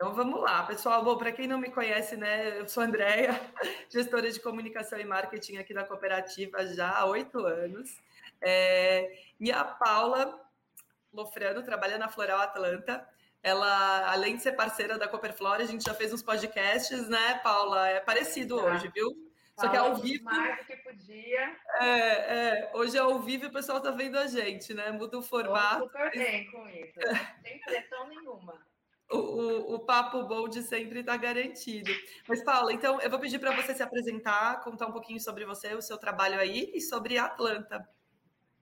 Então vamos lá, pessoal. Bom, para quem não me conhece, né, eu sou a Andrea, gestora de comunicação e marketing aqui da cooperativa já há oito anos. É, e a Paula Lofrano trabalha na Floral Atlanta. Ela, além de ser parceira da Cooperflora, a gente já fez uns podcasts, né, Paula? É parecido tá. hoje, viu? Só que é ao vivo. Mais do que podia. É, é, hoje é ao vivo e o pessoal está vendo a gente, né? Muda o formato. Estou super bem com isso, sem pressão nenhuma. O, o, papo bom de sempre está garantido. Mas, Paula, então eu vou pedir para você se apresentar, contar um pouquinho sobre você, o seu trabalho aí e sobre a Atlanta.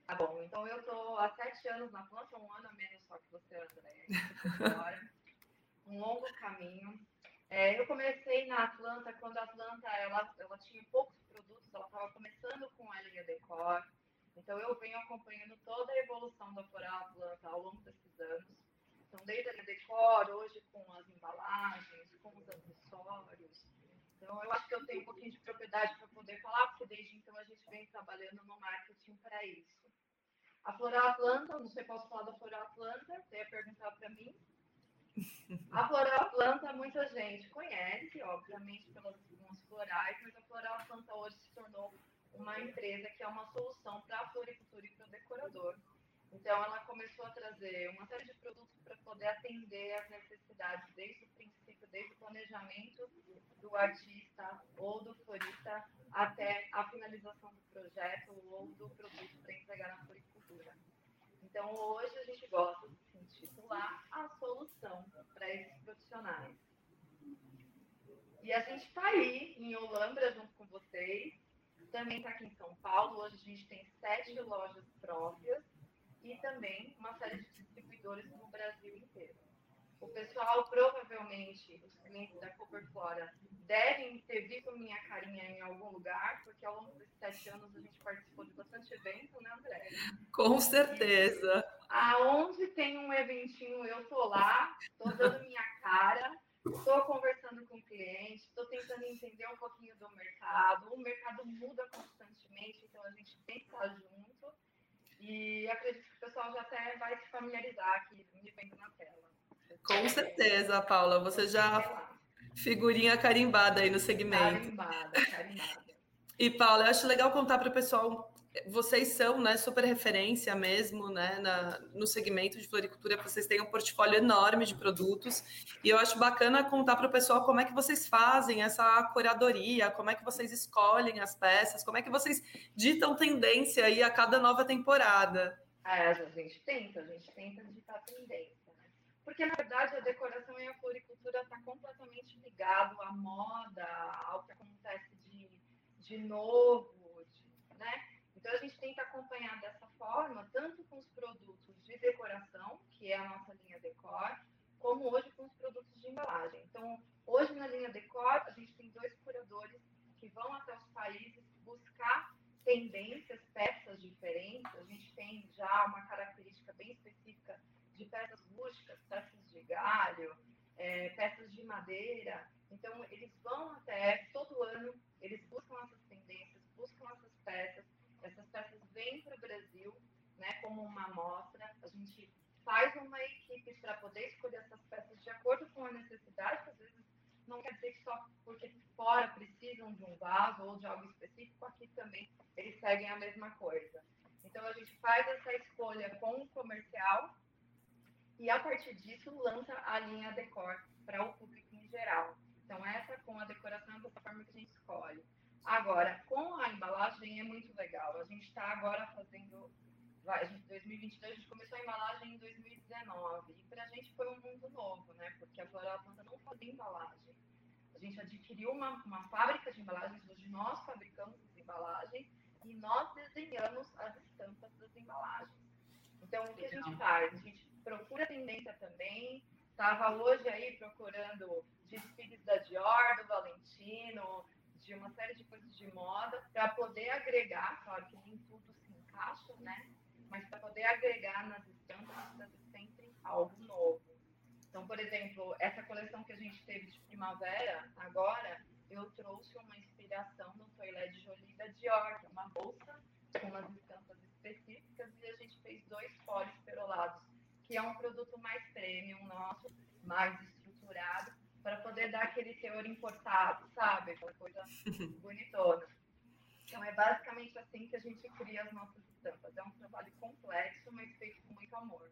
Tá bom, então eu estou há sete anos na Atlanta, um ano a menos só que você, André. um longo caminho. É, eu comecei na Atlanta quando a Atlanta ela, ela tinha poucos produtos, ela estava começando com a linha Decor. Então eu venho acompanhando toda a evolução da Floral Atlanta ao longo desses anos. Então desde a Decor, hoje com as embalagens, com os acessórios. Então eu acho que eu tenho um pouquinho de propriedade para poder falar, porque desde então a gente vem trabalhando no marketing para isso. A Floral Atlanta, não sei se posso falar da Floral Atlanta, ia perguntar para mim. A Floral Planta muita gente conhece, obviamente, pelas algumas florais, mas a Floral Planta hoje se tornou uma empresa que é uma solução para a floricultura e para o decorador. Então, ela começou a trazer uma série de produtos para poder atender às necessidades desde o princípio, desde o planejamento do artista ou do florista até a finalização do projeto ou do produto para entregar na floricultura. Então, hoje a gente gosta de se intitular a solução para esses profissionais. E a gente está aí em Olambra junto com vocês. Também está aqui em São Paulo. Hoje a gente tem sete lojas próprias e também uma série de distribuidores no Brasil inteiro. O pessoal, provavelmente, os clientes da Cooper Flora, devem ter visto minha carinha em algum lugar, porque ao longo desses sete anos a gente participou de bastante evento, né, André? Com certeza. E aonde tem um eventinho, eu tô lá, tô dando minha cara, estou conversando com o cliente, estou tentando entender um pouquinho do mercado. O mercado muda constantemente, então a gente tem que estar junto. E acredito que o pessoal já até vai se familiarizar aqui, me vendo na tela. Com certeza, Paula. Você já figurinha carimbada aí no segmento. Carimbada, carimbada. E, Paula, eu acho legal contar para o pessoal, vocês são né, super referência mesmo né, na, no segmento de floricultura, vocês têm um portfólio enorme de produtos, e eu acho bacana contar para o pessoal como é que vocês fazem essa curadoria, como é que vocês escolhem as peças, como é que vocês ditam tendência aí a cada nova temporada. É, a gente tenta, a gente tenta ditar tendência. Porque, na verdade, a decoração e a floricultura está completamente ligado à moda, ao que acontece de, de novo, de, né? Então, a gente tenta acompanhar dessa forma, tanto com os produtos de decoração, que é a nossa linha Decor, como hoje com os produtos de embalagem. Então, hoje na linha Decor, a gente tem dois curadores que vão até os países buscar tendências, peças diferentes. A gente tem já uma característica bem específica de peças rústicas, peças de galho, é, peças de madeira. Então, eles vão até, todo ano, eles buscam essas tendências, buscam essas peças. Essas peças vêm para o Brasil né, como uma amostra. A gente faz uma equipe para poder escolher essas peças de acordo com a necessidade, às vezes não quer dizer que só porque fora precisam de um vaso ou de algo específico, aqui também eles seguem a mesma coisa. Então, a gente faz essa escolha com o comercial e a partir disso lança a linha Decor para o público em geral. Então, essa com a decoração é dessa forma que a gente escolhe. Agora, com a embalagem é muito legal. A gente está agora fazendo. Vai, a gente, 2022, a gente começou a embalagem em 2019. E para a gente foi um mundo novo, né? Porque a Floral Planta não fazia embalagem. A gente adquiriu uma, uma fábrica de embalagens, hoje nós fabricamos as embalagens e nós desenhamos as estampas das embalagens. Então, o que a gente faz? A gente procura tendência também. Estava hoje aí procurando desfiles da Dior, do Valentino, de uma série de coisas de moda, para poder agregar, claro que nem tudo se encaixa, né? Mas para poder agregar nas estampas, precisa sempre algo novo. Então, por exemplo, essa coleção que a gente teve de primavera, agora, eu trouxe uma inspiração no Toilette Jolie da Dior, que é uma bolsa com umas estampas específicas, e a gente fez dois foles perolados, que é um produto mais premium nosso, mais estruturado para poder dar aquele teor importado, sabe? Aquela coisa bonitona. Então, é basicamente assim que a gente cria as nossas estampas. É um trabalho complexo, mas feito com muito amor.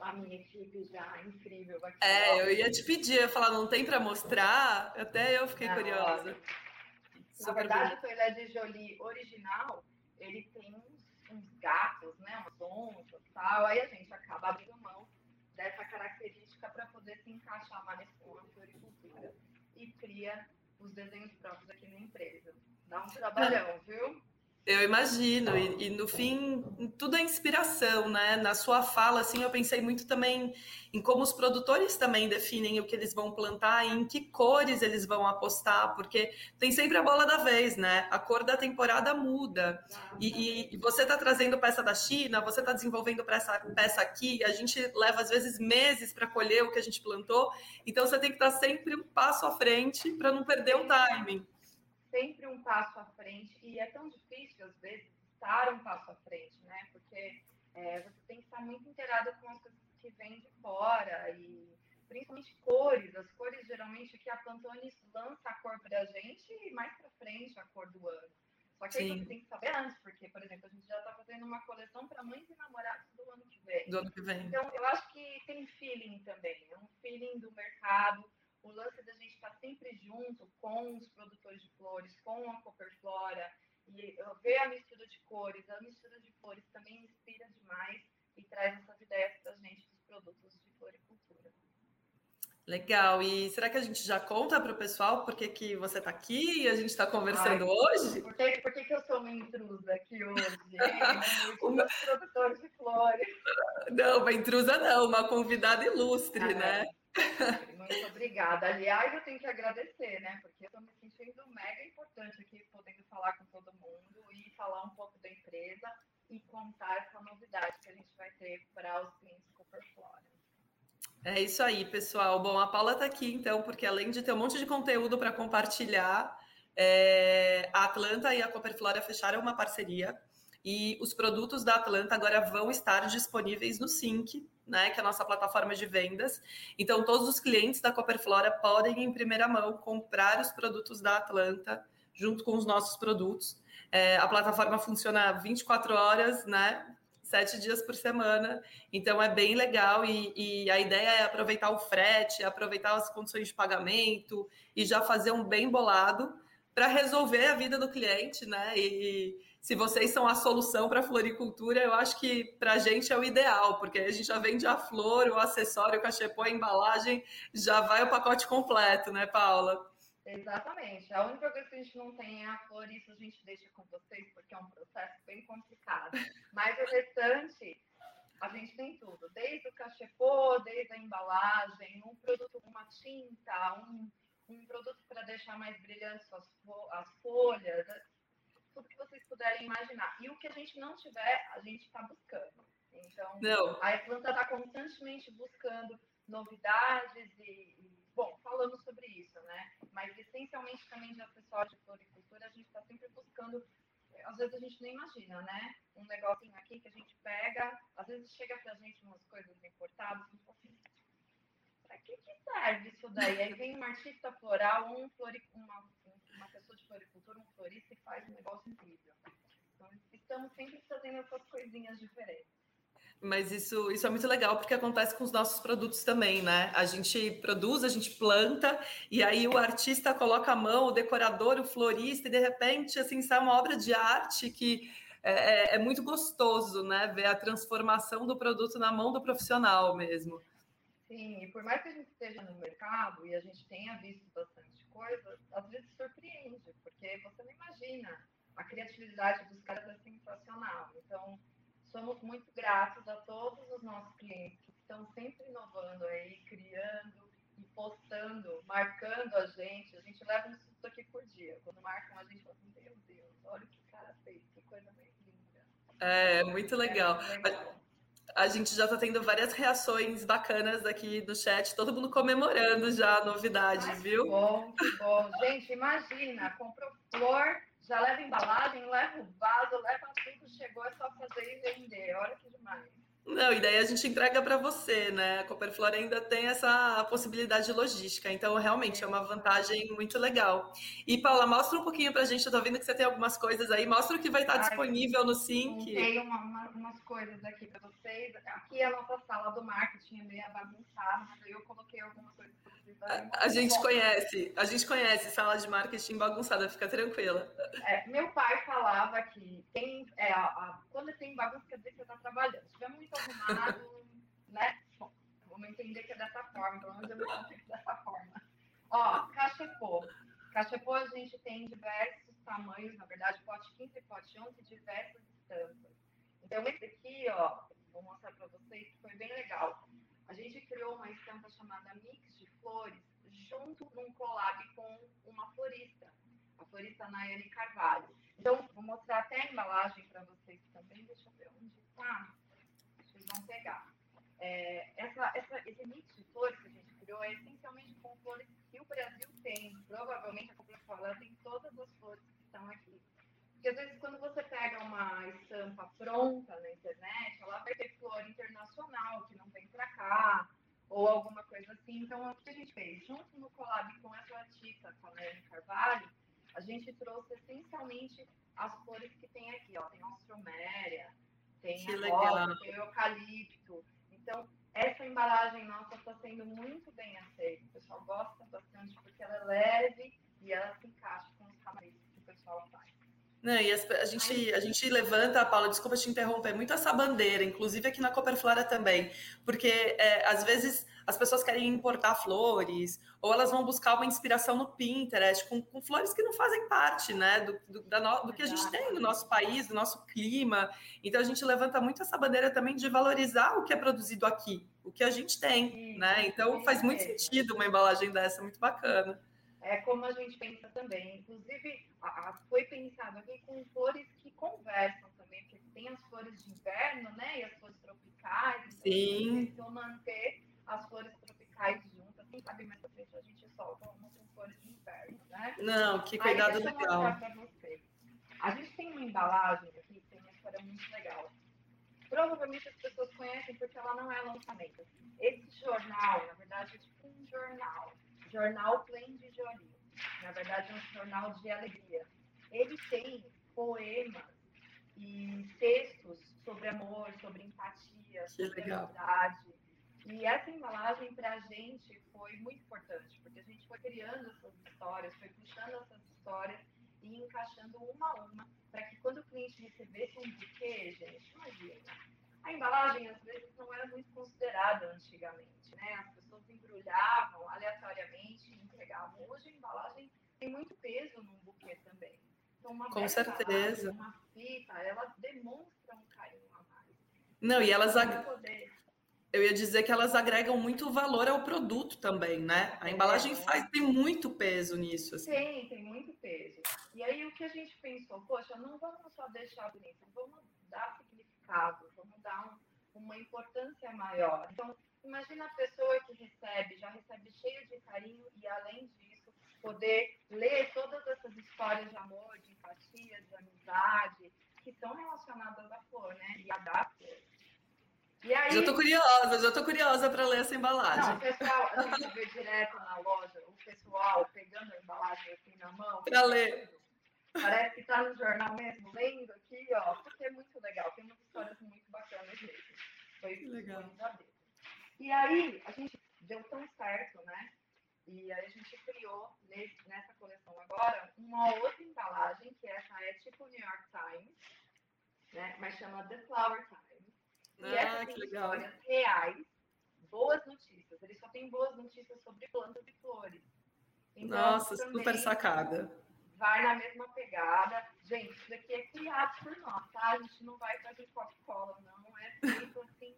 A minha equipe já é incrível. É, eu ia te pedir, eu ia falar, não tem para mostrar? Até eu fiquei curiosa. Na verdade, o Toilette de Jolie original, ele tem uns, uns gatos, né, umas onças e tal. Aí a gente acaba abrindo mão dessa característica para poder se encaixar mais com a floricultura e cria os desenhos próprios aqui na empresa. Dá um trabalhão, viu? Eu imagino, e, e, no fim, tudo é inspiração, né? Na sua fala, assim, eu pensei muito também em como os produtores também definem o que eles vão plantar e em que cores eles vão apostar, porque tem sempre a bola da vez, né? A cor da temporada muda. E, e, e você está trazendo peça da China, você está desenvolvendo peça, peça aqui, a gente leva às vezes meses para colher o que a gente plantou, então você tem que estar tá sempre um passo à frente para não perder o timing sempre um passo à frente, e é tão difícil, às vezes, estar um passo à frente, né? Porque é, você tem que estar muito inteirado com as coisas que vêm de fora, e principalmente cores. As cores, geralmente, que a Pantone lança a cor para a gente e mais para frente a cor do ano. Só que Sim. aí você tem que saber antes, porque, por exemplo, a gente já está fazendo uma coleção para mães e namorados do ano que vem. Do ano que vem. Então, eu acho que tem feeling também, é um feeling do mercado o lance da gente estar sempre junto com os produtores de flores, com a Copperflora, e ver a mistura de cores, a mistura de cores também inspira demais e traz essas ideias para a gente dos produtos de floricultura. Legal. E será que a gente já conta para o pessoal por que, que você está aqui e a gente está conversando Ai, hoje? Por, que, por que, que eu sou uma intrusa aqui hoje? uma produtora de flores. Não, uma intrusa não, uma convidada ilustre, ah, né? Muito obrigada. Aliás, eu tenho que agradecer, né? Porque eu estou me sentindo mega importante aqui, podendo falar com todo mundo e falar um pouco da empresa e contar essa novidade que a gente vai ter para os clientes Cooperflora. É isso aí, pessoal. Bom, a Paula está aqui, então, porque além de ter um monte de conteúdo para compartilhar, é, a Atlanta e a Cooperflora fecharam uma parceria e os produtos da Atlanta agora vão estar disponíveis no Sync, né, que é a nossa plataforma de vendas. Então, todos os clientes da Copperflora podem, em primeira mão, comprar os produtos da Atlanta junto com os nossos produtos. É, a plataforma funciona 24 horas, né? Sete dias por semana, então é bem legal e, e a ideia é aproveitar o frete, aproveitar as condições de pagamento e já fazer um bem bolado para resolver a vida do cliente, né? E, se vocês são a solução para a floricultura, eu acho que para a gente é o ideal, porque a gente já vende a flor, o acessório, o cachepô, a embalagem, já vai o pacote completo, né, Paula? Exatamente. A única coisa que a gente não tem é a flor, isso a gente deixa com vocês, porque é um processo bem complicado. Mas o restante, a gente tem tudo, desde o cachepô, desde a embalagem, um produto, uma tinta, um, um produto para deixar mais brilhantes as folhas, tudo que vocês puderem imaginar. E o que a gente não tiver, a gente está buscando. Então, não. a planta está constantemente buscando novidades e, bom, falamos sobre isso, né? Mas essencialmente também de acessórios de floricultura, a gente está sempre buscando, às vezes a gente nem imagina, né? Um negocinho aqui que a gente pega, às vezes chega pra gente umas coisas importadas, e assim, para que, que serve isso daí? Aí vem um artista floral, um flori, uma, uma pessoa de floricultura, um florista e faz um negócio incrível. Então, estamos sempre fazendo essas coisinhas diferentes. Mas isso, isso é muito legal porque acontece com os nossos produtos também, né? A gente produz, a gente planta, e aí o artista coloca a mão, o decorador, o florista, e de repente, assim, sai uma obra de arte que é, é, é muito gostoso, né? Ver a transformação do produto na mão do profissional mesmo. Sim, e por mais que a gente esteja no mercado e a gente tenha visto bastante coisa, às vezes surpreende, porque você não imagina. A criatividade dos caras é sensacional. Então, somos muito gratos a todos os nossos clientes que estão sempre inovando aí, criando e postando, marcando a gente. A gente leva um susto aqui por dia. Quando marcam a gente, fala assim, meu Deus, olha o que o cara fez, que coisa mais linda. É, muito legal. É, muito legal a gente já está tendo várias reações bacanas aqui no chat, todo mundo comemorando já a novidade, Ai, viu? Que bom, que bom. Gente, imagina, comprou flor, já leva embalagem, leva o vaso, leva tudo, chegou, é só fazer e vender. Olha que demais. Não, e daí a gente entrega para você, né? A Copperflor ainda tem essa possibilidade de logística, então realmente é uma vantagem muito legal. E Paula, mostra um pouquinho para a gente, eu tô vendo que você tem algumas coisas aí, mostra o que vai estar disponível no Sync. Tem uma, uma, umas coisas aqui para vocês. Aqui é a nossa sala do marketing, é meio bagunçada, mas eu coloquei algumas coisas para vocês. A, a gente conhece, a gente conhece sala de marketing bagunçada, fica tranquila. É, meu pai falava que tem, é, a, a, quando tem bagunça, quer dizer que você está trabalhando. Se tiver muito né? Vamos entender que é dessa forma, pelo menos eu me consigo dessa forma. Ó, cachepô. Cachepô a gente tem diversos tamanhos, na verdade, pote 15 e pote 11, diversas estampas. Então, esse aqui, ó, vou mostrar para vocês que foi bem legal. A gente criou uma estampa chamada Mix de Flores, junto num collab com uma florista, a florista Nayane Carvalho. Então, vou mostrar até a embalagem para vocês também. Deixa eu ver onde está vão pegar. É, essa, essa, esse mix de flores que a gente criou é essencialmente com flores que o Brasil tem. Provavelmente a Coca-Cola tem todas as flores que estão aqui. Porque às vezes quando você pega uma estampa pronta na internet, ela vai ter flor internacional que não vem para cá, ou alguma coisa assim. Então, o que a gente fez? Junto no collab com essa artista, com a Nelly Carvalho, a gente trouxe essencialmente as flores que tem aqui. Ó. Tem a Ostroméria, tem que rosa, tem o eucalipto. Então, essa embalagem nossa está sendo muito bem aceita. O pessoal gosta bastante porque ela é leve e ela se encaixa com os tamanhos que o pessoal faz. Não, e as, a, gente, a gente levanta, Paula, desculpa te interromper, muito essa bandeira, inclusive aqui na Copperflora também, porque é, às vezes as pessoas querem importar flores, ou elas vão buscar uma inspiração no Pinterest, com, com flores que não fazem parte né, do, do, no, do que a gente tem no nosso país, do nosso clima. Então a gente levanta muito essa bandeira também de valorizar o que é produzido aqui, o que a gente tem. Né? Então faz muito sentido uma embalagem dessa, muito bacana é como a gente pensa também. Inclusive, a, a, foi pensado aqui com flores que conversam também, porque tem as flores de inverno, né? E as flores tropicais. Então Sim. Então, manter as flores tropicais juntas. Quem sabe mais pra frente a gente solta uma com flores de inverno, né? Não, que cuidado Aí, legal. A gente tem uma embalagem aqui que tem uma história muito legal. Provavelmente as pessoas conhecem porque ela não é lançamento. Esse jornal, na verdade, é tipo um jornal jornal Plain de Jolie. Na verdade, é um jornal de alegria. Ele tem poemas e textos sobre amor, sobre empatia, sobre amizade. E essa embalagem para a gente foi muito importante, porque a gente foi criando essas histórias, foi puxando essas histórias e encaixando uma a uma, para que quando o cliente recebesse um buquê, gente, imagina, a embalagem às vezes não era muito considerada antigamente, né? As pessoas embrulhavam aleatoriamente e entregavam. Hoje a embalagem tem muito peso num buquê também. Então, uma Com certeza. Uma fita, ela demonstra um carinho a mais. Não, e elas ag... eu ia dizer que elas agregam muito valor ao produto também, né? A embalagem é, faz tem muito peso nisso. Assim. Tem, tem muito peso. E aí o que a gente pensou, poxa, não vamos só deixar bonito, vamos dar vamos dar um, uma importância maior. Então, imagina a pessoa que recebe, já recebe cheio de carinho e, além disso, poder ler todas essas histórias de amor, de empatia, de amizade, que são relacionadas à flor, né? E a da flor. E aí... Já tô curiosa, já tô curiosa para ler essa embalagem. Não, o pessoal, a gente vê direto na loja, o pessoal pegando a embalagem assim na mão. Para ler. Parece que está no jornal mesmo, lendo aqui, ó, porque é muito legal. Tem umas histórias muito bacanas mesmo. Foi que legal. E aí, a gente deu tão certo, né? E aí a gente criou nesse, nessa coleção agora uma outra embalagem, que essa é tipo New York Times, né? Mas chama The Flower Times. E ah, essa tem histórias reais, boas notícias. Ele só tem boas notícias sobre plantas e flores. Então, Nossa, super sacada vai na mesma pegada. Gente, isso daqui é criado por nós, tá? A gente não vai fazer Coca-Cola, não. É feito assim.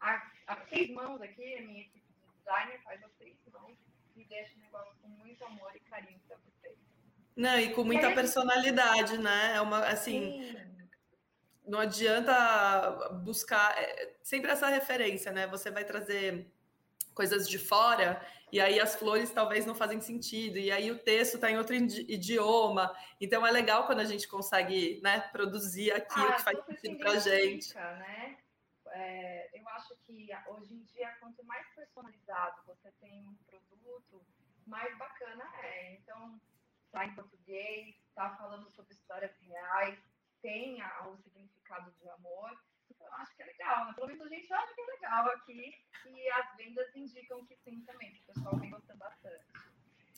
A, a seis mãos aqui, a minha equipe de designer faz a seis mãos e deixa o negócio com muito amor e carinho para vocês. Não, e com muita é personalidade, né? É uma, assim. Sim. Não adianta buscar é, sempre essa referência, né? Você vai trazer coisas de fora, e aí as flores talvez não fazem sentido, e aí o texto está em outro idioma. Então é legal quando a gente consegue né, produzir aquilo ah, que faz sentido para a gente. Né? É, acho que hoje em dia, quanto mais personalizado você tem um produto, mais bacana é. Então, está em português, está falando sobre histórias reais, tem o significado de amor. Então, eu acho que é legal, né? Pelo menos a gente acha que é legal aqui e as vendas indicam que sim também, que o pessoal vem gostando bastante.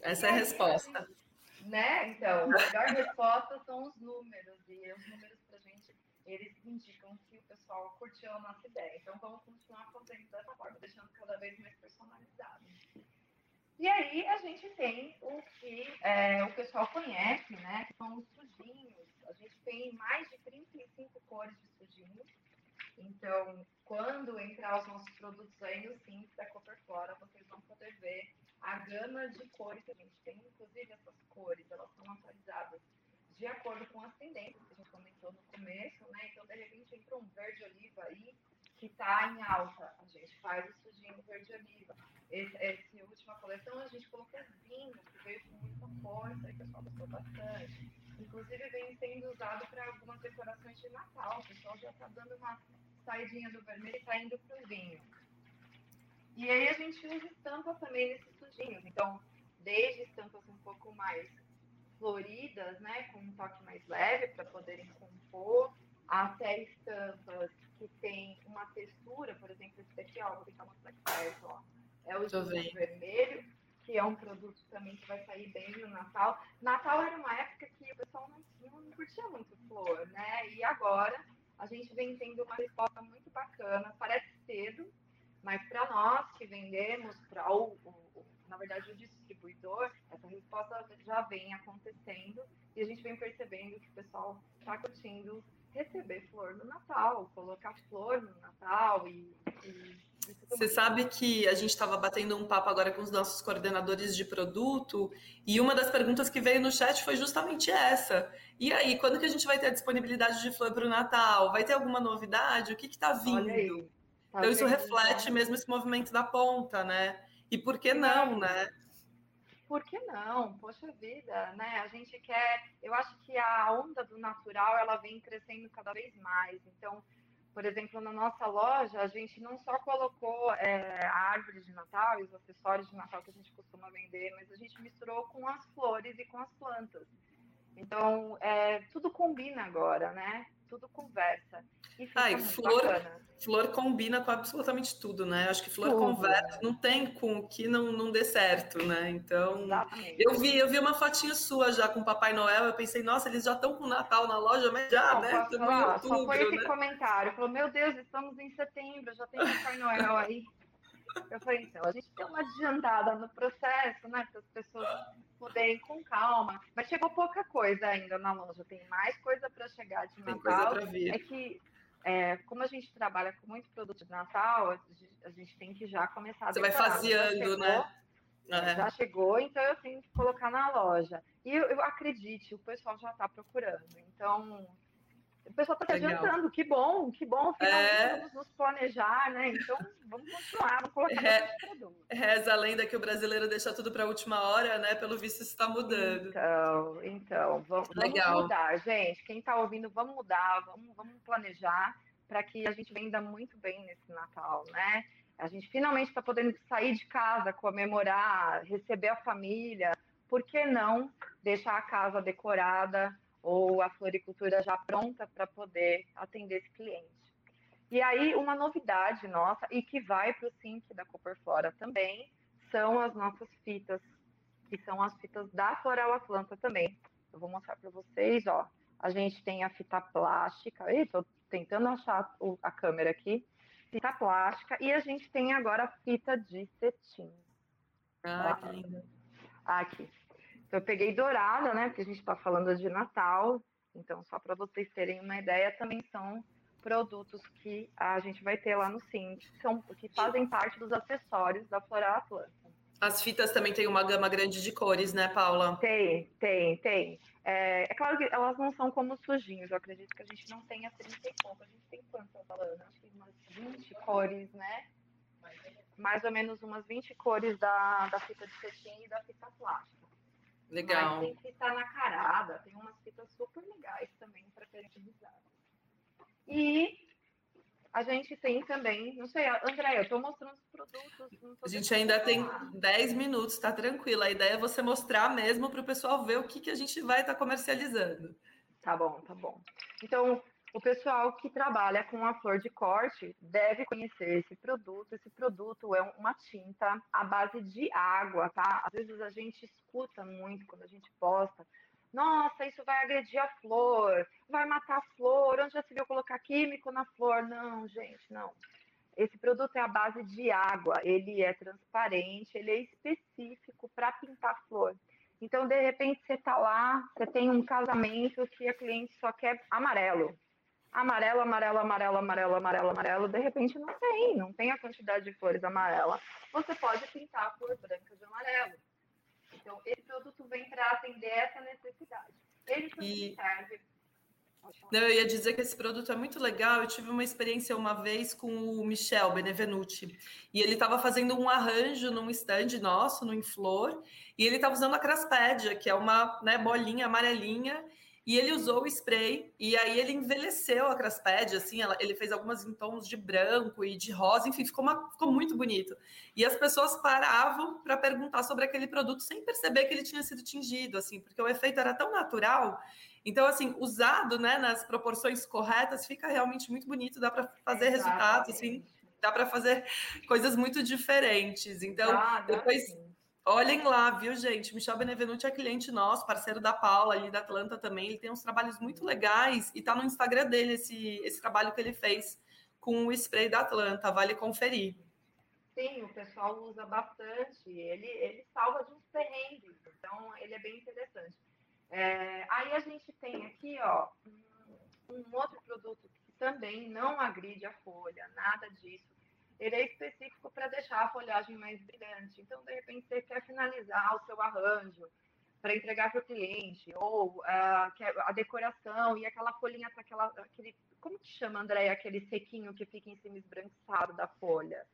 Essa e é a resposta. Gente, né? Então, a melhor resposta são os números, e os números para a gente, eles indicam que o pessoal curtiu a nossa ideia. Então, vamos continuar fazendo dessa forma, deixando cada vez mais personalizado. E aí a gente tem o que é, o pessoal conhece, né? Que são os sujinhos. A gente tem mais de 35 cores de sujinhos. Então, quando entrar os nossos produtos aí no Sim da Copperflora, vocês vão poder ver a gama de cores que a gente tem. Inclusive, essas cores, elas são atualizadas de acordo com as tendências que a gente comentou no começo, né? Então, de repente, entra um verde oliva aí que está em alta. A gente faz o sujinho verde oliva esse, essa última coleção a gente colocou vinho, que veio com muita força, e o pessoal gostou bastante. Inclusive vem sendo usado para algumas decorações de Natal. O pessoal já está dando uma saidinha do vermelho e está indo para o vinho. E aí a gente usa estampa também nesses sujinhos. Então, desde estampas um pouco mais floridas, né, com um toque mais leve para poderem compor, até estampas que tem uma textura, por exemplo, esse daqui, ó, vou tentar mostrar aqui perto, ó é o Vermelho, que é um produto também que vai sair bem no Natal. Natal era uma época que o pessoal não, não curtia muito flor, né? E agora a gente vem tendo uma resposta muito bacana. Parece cedo, mas para nós que vendemos, para o, o, na verdade o distribuidor, essa resposta já vem acontecendo e a gente vem percebendo que o pessoal está curtindo receber flor no Natal, colocar flor no Natal e, você sabe que a gente estava batendo um papo agora com os nossos coordenadores de produto e uma das perguntas que veio no chat foi justamente essa. E aí, quando que a gente vai ter a disponibilidade de flor para o Natal? Vai ter alguma novidade? O que está vindo? Tá então, isso reflete mesmo esse movimento da ponta, né? E por que não, né? Por que não? Poxa vida, né? A gente quer. Eu acho que a onda do natural ela vem crescendo cada vez mais. Então, por exemplo, na nossa loja, a gente não só colocou é, a árvore de Natal e os acessórios de Natal que a gente costuma vender, mas a gente misturou com as flores e com as plantas. Então, é, tudo combina agora, né? Tudo conversa. E fica ah, e flor, bacana. flor combina com absolutamente tudo, né? Acho que flor tudo. conversa, não tem com o que não, não dê certo, né? Então, Exatamente. eu vi, eu vi uma fotinha sua já com o Papai Noel, eu pensei, nossa, eles já estão com o Natal na loja, mas já, não, né? Estamos em outubro, só foi esse né? comentário, falou, meu Deus, estamos em setembro, já tem Papai Noel aí. Eu falei, então, a gente tem uma adiantada no processo, né? Para as pessoas poderem com calma. Mas chegou pouca coisa ainda na loja, tem mais coisa para chegar de Natal. É que, é, como a gente trabalha com muito produto de Natal, a gente tem que já começar a Você vai faseando, né? É. Já chegou, então eu tenho que colocar na loja. E eu, eu acredite, o pessoal já está procurando. Então, o pessoal está adiantando, que bom, que bom, finalmente é... vamos nos planejar, né? Então, vamos continuar, vamos colocar Re... Reza a lenda que o brasileiro deixa tudo para a última hora, né? Pelo visto, isso está mudando. Então, então vamos, vamos mudar, gente. Quem está ouvindo, vamos mudar, vamos, vamos planejar para que a gente venda muito bem nesse Natal, né? A gente finalmente está podendo sair de casa, comemorar, receber a família. Por que não deixar a casa decorada ou a floricultura já pronta para poder atender esse cliente. E aí, uma novidade nossa, e que vai para o Sync da Copperflora também, são as nossas fitas, que são as fitas da Floral Atlanta também. Eu vou mostrar para vocês, ó. A gente tem a fita plástica, estou tentando achar a câmera aqui, fita plástica, e a gente tem agora a fita de cetim. Ah, que linda. Aqui. Então, eu peguei dourada, né? Porque a gente está falando de Natal. Então, só para vocês terem uma ideia, também são produtos que a gente vai ter lá no Sim, que, são, que fazem parte dos acessórios da Floral Atlanta. As fitas também têm uma gama grande de cores, né, Paula? Tem, tem, tem. É, é, claro que elas não são como sujinhos, eu acredito que a gente não tenha 30 e pouco. A gente tem quantas, Alana? Acho que umas 20 cores, né? Mais ou menos umas 20 cores da, da fita de cetim e da fita plástica. Legal. Mas tem fita nacarada, tem umas fitas super legais também para personalizar. E a gente tem também, não sei, André, eu estou mostrando os produtos. A gente ainda tem 10 minutos, tá tranquilo. A ideia é você mostrar mesmo para o pessoal ver o que, que a gente vai estar tá comercializando. Tá bom, tá bom. Então, o pessoal que trabalha com a flor de corte deve conhecer esse produto. Esse produto é uma tinta à base de água, tá? Às vezes a gente escuta muito quando a gente posta nossa, isso vai agredir a flor, vai matar a flor, onde já se viu colocar químico na flor? Não, gente, não. Esse produto é a base de água, ele é transparente, ele é específico para pintar flor. Então, de repente, você está lá, você tem um casamento que a cliente só quer amarelo. Amarelo, amarelo, amarelo, amarelo, amarelo, amarelo. De repente, não tem, não tem a quantidade de flores amarela. Você pode pintar a flor branca de amarelo. Então, esse produto vem para atender essa necessidade. Ele também e... serve. Não, eu ia dizer que esse produto é muito legal. Eu tive uma experiência uma vez com o Michel Benevenuti. E ele estava fazendo um arranjo num stand nosso, no Inflor. E ele estava usando a Craspédia, que é uma né, bolinha amarelinha. E ele usou o spray e aí ele envelheceu a Crasped, assim, ela, ele fez algumas em tons de branco e de rosa, enfim, ficou, uma, ficou muito bonito. E as pessoas paravam para perguntar sobre aquele produto sem perceber que ele tinha sido tingido, assim, porque o efeito era tão natural. Então, assim, usado, né, nas proporções corretas, fica realmente muito bonito, dá para fazer Exatamente. resultados, assim, dá para fazer coisas muito diferentes. Então, ah, depois sim Olhem lá, viu, gente? Michel Benevenuti é cliente nosso, parceiro da Paula ali da Atlanta também. Ele tem uns trabalhos muito legais e tá no Instagram dele esse, esse trabalho que ele fez com o spray da Atlanta. Vale conferir. Sim, o pessoal usa bastante. Ele, ele salva de uns perrengues, então ele é bem interessante. É, aí a gente tem aqui, ó, um, um outro produto que também não agride a folha, nada disso ele é específico para deixar a folhagem mais brilhante. Então, de repente, você quer finalizar o seu arranjo para entregar para o cliente, ou uh, a decoração e aquela folhinha para aquela. Aquele, como que chama, André? Aquele sequinho que fica em cima esbranquiçado da folha.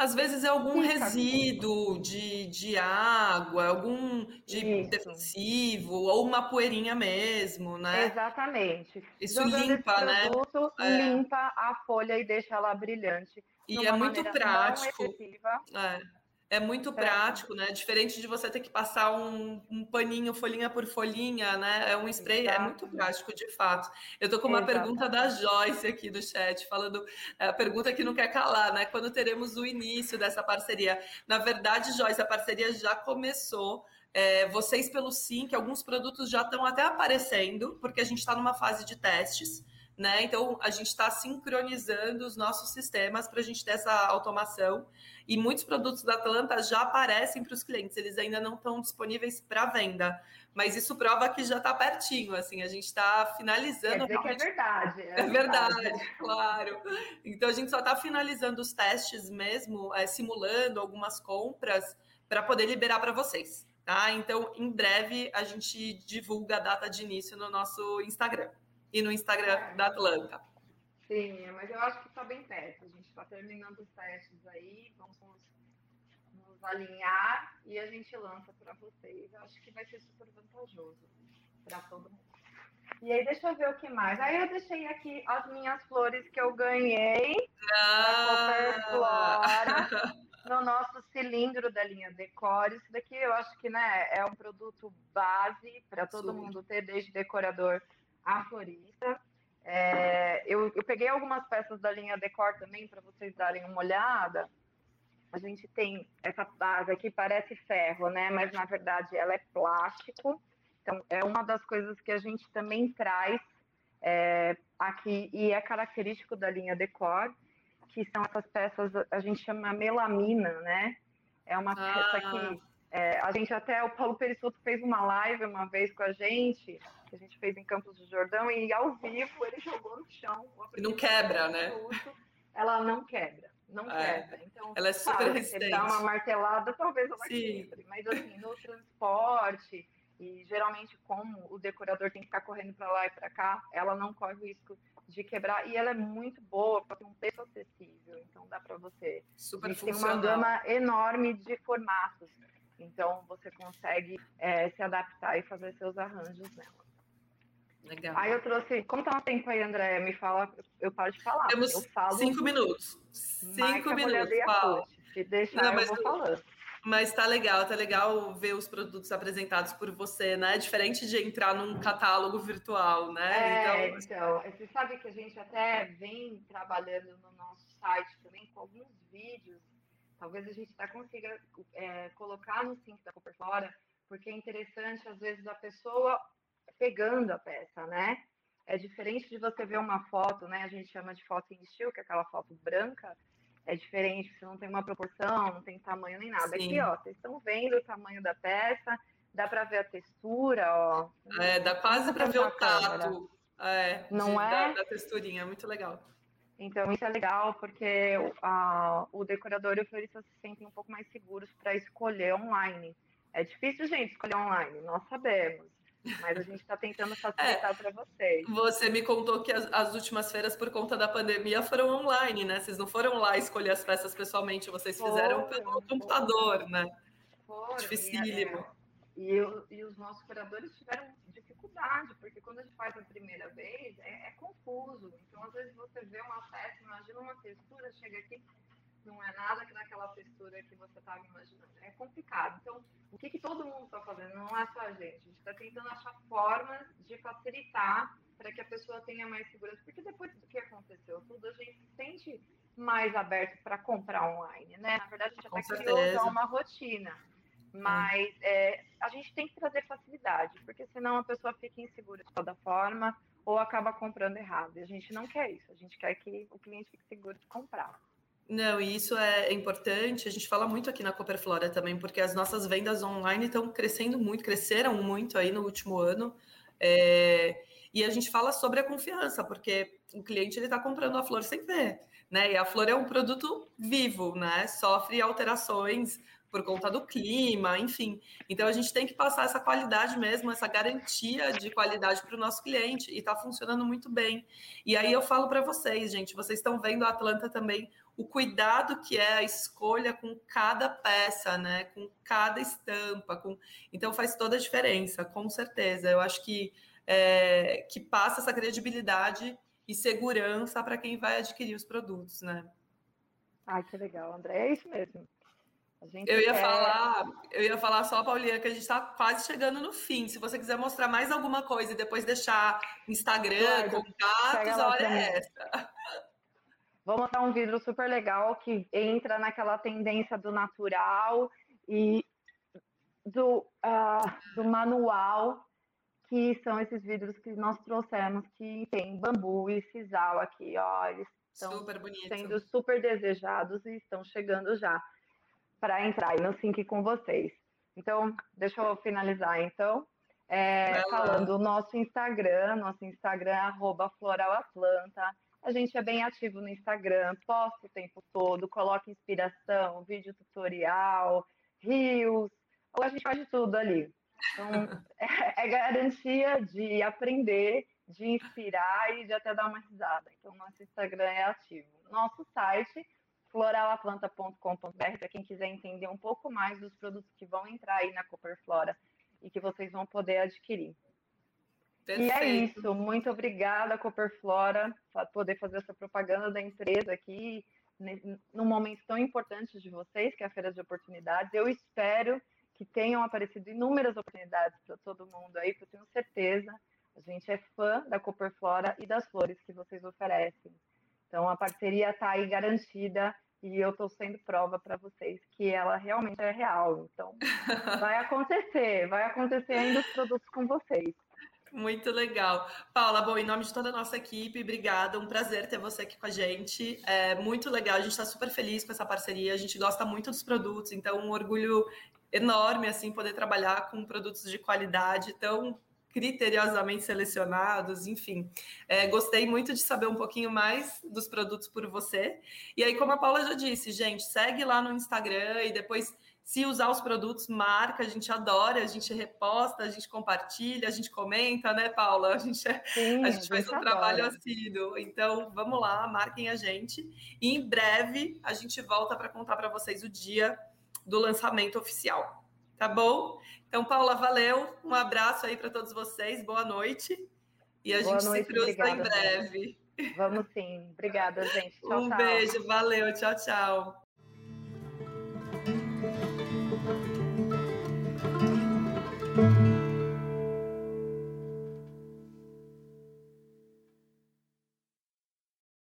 Às vezes é algum resíduo de, de água, algum de Isso. defensivo, ou uma poeirinha mesmo, né? Exatamente. Isso Jogando limpa, né? É. Limpa a folha e deixa ela brilhante. E é muito prático. É. É muito prático, né? Diferente de você ter que passar um, um, paninho folhinha por folhinha, né? É um spray, Exato. é muito prático, de fato. Eu tô com uma Exato. pergunta da Joyce aqui do chat, falando é, a pergunta que não quer calar, né? Quando teremos o início dessa parceria? Na verdade, Joyce, a parceria já começou. É, vocês pelo sim, que alguns produtos já estão até aparecendo, porque a gente está numa fase de testes né? Então a gente está sincronizando os nossos sistemas para a gente ter essa automação. E muitos produtos da Atlanta já aparecem para os clientes, eles ainda não estão disponíveis para venda. Mas isso prova que já está pertinho, assim, a gente está finalizando. Quer dizer que é verdade. É, é verdade, verdade, claro. Então a gente só está finalizando os testes mesmo, é, simulando algumas compras para poder liberar para vocês. Tá? Então, em breve, a gente divulga a data de início no nosso Instagram e no Instagram é. da Atlanta. Sim, mas eu acho que está bem perto. A gente está terminando os testes aí, vamos nos alinhar e a gente lança para vocês. Eu acho que vai ser super vantajoso para todo mundo. E aí, deixa eu ver o que mais. Aí eu deixei aqui as minhas flores que eu ganhei ah. no nosso cilindro da linha Decore. Isso daqui eu acho que né, é um produto base para todo Sim. mundo ter, desde decorador a. É, eu, eu, peguei algumas peças da linha Decor também para vocês darem uma olhada. A gente tem essa base aqui, parece ferro, né? Mas na verdade ela é plástico. Então é uma das coisas que a gente também traz é, aqui e é característico da linha Decor, que são essas peças, a gente chama melamina, né? É uma ah. peça que é, a gente até, o Paulo Perissoto fez uma live uma vez com a gente, que a gente fez em Campos do Jordão, e ao vivo ele jogou no chão. Não quebra, né? ela não quebra, não é, quebra. Então, ela é super resistente. Você dá uma martelada, talvez ela Sim. quebre. Mas assim, no transporte, e geralmente como o decorador tem que ficar correndo para lá e para cá, ela não corre o risco de quebrar e ela é muito boa, porque tem um preço acessível, então dá para você. Super tem uma gama enorme de formatos. Então, você consegue é, se adaptar e fazer seus arranjos nela. Legal. Aí eu trouxe. Como tá no tempo aí, André? Me fala, eu paro de falar. Temos eu falo, cinco minutos. Cinco minutos, Paulo. Se deixar, Não, eu vou falando. Mas tá legal, tá legal ver os produtos apresentados por você, né? Diferente de entrar num catálogo virtual, né? É, então, então, você sabe que a gente até vem trabalhando no nosso site também com alguns vídeos. Talvez a gente até consiga é, colocar no sync da Cooper Fora, porque é interessante, às vezes, a pessoa pegando a peça, né? É diferente de você ver uma foto, né? A gente chama de foto em estilo, que é aquela foto branca, é diferente, você não tem uma proporção, não tem tamanho nem nada. Sim. Aqui, ó, vocês estão vendo o tamanho da peça, dá para ver a textura, ó. É, dá quase para ver o tato. É, não de, é? Da, da, texturinha, muito legal. Então, isso é legal porque a, o decorador e o florista se sentem um pouco mais seguros para escolher online. É difícil, gente, escolher online, nós sabemos. Mas a gente está tentando facilitar é, para vocês. Você me contou que as, as, últimas feiras, por conta da pandemia, foram online, né? Vocês não foram lá escolher as peças pessoalmente, vocês fizeram pelo computador, né? Foram, Dificílimo. É, e, eu, e, os nossos curadores tiveram dificuldade, porque quando a gente faz a primeira vez, é, é confuso. Então, às vezes, você vê uma peça, imagina uma textura, chega aqui, não é nada que daquela textura que você estava imaginando. É complicado. Então, o que, que todo mundo está fazendo? Não é só a gente. A gente está tentando achar formas de facilitar para que a pessoa tenha mais segurança. Porque depois do que aconteceu tudo, a gente se sente mais aberto para comprar online, né? Na verdade, a gente até criou uma rotina. Mas é, a gente tem que trazer facilidade, porque senão a pessoa fica insegura de toda forma ou acaba comprando errado. E a gente não quer isso. A gente quer que o cliente fique seguro de comprar. Não, e isso é importante. A gente fala muito aqui na Cooperflora também, porque as nossas vendas online estão crescendo muito, cresceram muito aí no último ano. É, e a gente fala sobre a confiança, porque o cliente ele está comprando a flor sem ver, né? E a flor é um produto vivo, né? Sofre alterações por conta do clima, enfim. Então a gente tem que passar essa qualidade mesmo, essa garantia de qualidade para o nosso cliente e está funcionando muito bem. E aí eu falo para vocês, gente, vocês estão vendo a Atlanta também o cuidado que é a escolha com cada peça, né? Com cada estampa, com então faz toda a diferença, com certeza. Eu acho que é, que passa essa credibilidade e segurança para quem vai adquirir os produtos, né? Ai, que legal, André. É isso mesmo eu ia quer... falar, eu ia falar só, Paulinha, que a gente está quase chegando no fim. Se você quiser mostrar mais alguma coisa e depois deixar Instagram, claro, contatos, a hora é essa. Vou mostrar um vidro super legal que entra naquela tendência do natural e do, uh, do manual, que são esses vidros que nós trouxemos, que tem bambu e sisal aqui, ó. Eles estão super sendo super desejados e estão chegando já para entrar no sync com vocês. Então, deixa eu finalizar, então. É, falando o nosso Instagram, nosso Instagram é floralaplanta. A gente é bem ativo no Instagram, posta o tempo todo, coloca inspiração, vídeo tutorial, rios, a gente faz de tudo ali. Então, é, é garantia de aprender, de inspirar e de até dar uma risada. Então, nosso Instagram é ativo. Nosso site floralaplanta.com.br para quem quiser entender um pouco mais dos produtos que vão entrar aí na Cooper Flora e que vocês vão poder adquirir. Perfeito. E é isso. Muito obrigada, Cooper Flora, por poder fazer essa propaganda da empresa aqui num momento tão importante de vocês, que é a Feira de Oportunidades. Eu espero que tenham aparecido inúmeras oportunidades para todo mundo aí, porque eu tenho certeza. A gente é fã da Cooper Flora e das flores que vocês oferecem. Então, a parceria está aí garantida e eu estou sendo prova para vocês que ela realmente é real. Então, vai acontecer, vai acontecer ainda os produtos com vocês. Muito legal. Paula, bom, em nome de toda a nossa equipe, obrigada. Um prazer ter você aqui com a gente. É muito legal, a gente está super feliz com essa parceria. A gente gosta muito dos produtos, então um orgulho enorme assim poder trabalhar com produtos de qualidade tão criteriosamente selecionados, enfim. É, gostei muito de saber um pouquinho mais dos produtos por você. E aí, como a Paula já disse, gente, segue lá no Instagram e depois, se usar os produtos, marca, a gente adora, a gente reposta, a gente compartilha, a gente comenta, né, Paula? A gente, é, Sim, a gente faz um adora. trabalho assíduo. Então, vamos lá, marquem a gente. E em breve a gente volta para contar para vocês o dia do lançamento oficial. Tá bom? Então, Paula, valeu. Um abraço aí para todos vocês. Boa noite. E a Boa gente noite, se cruza obrigada, em breve. Vamos sim. Obrigada, gente. Tchau, um tchau. beijo. Valeu. Tchau, tchau.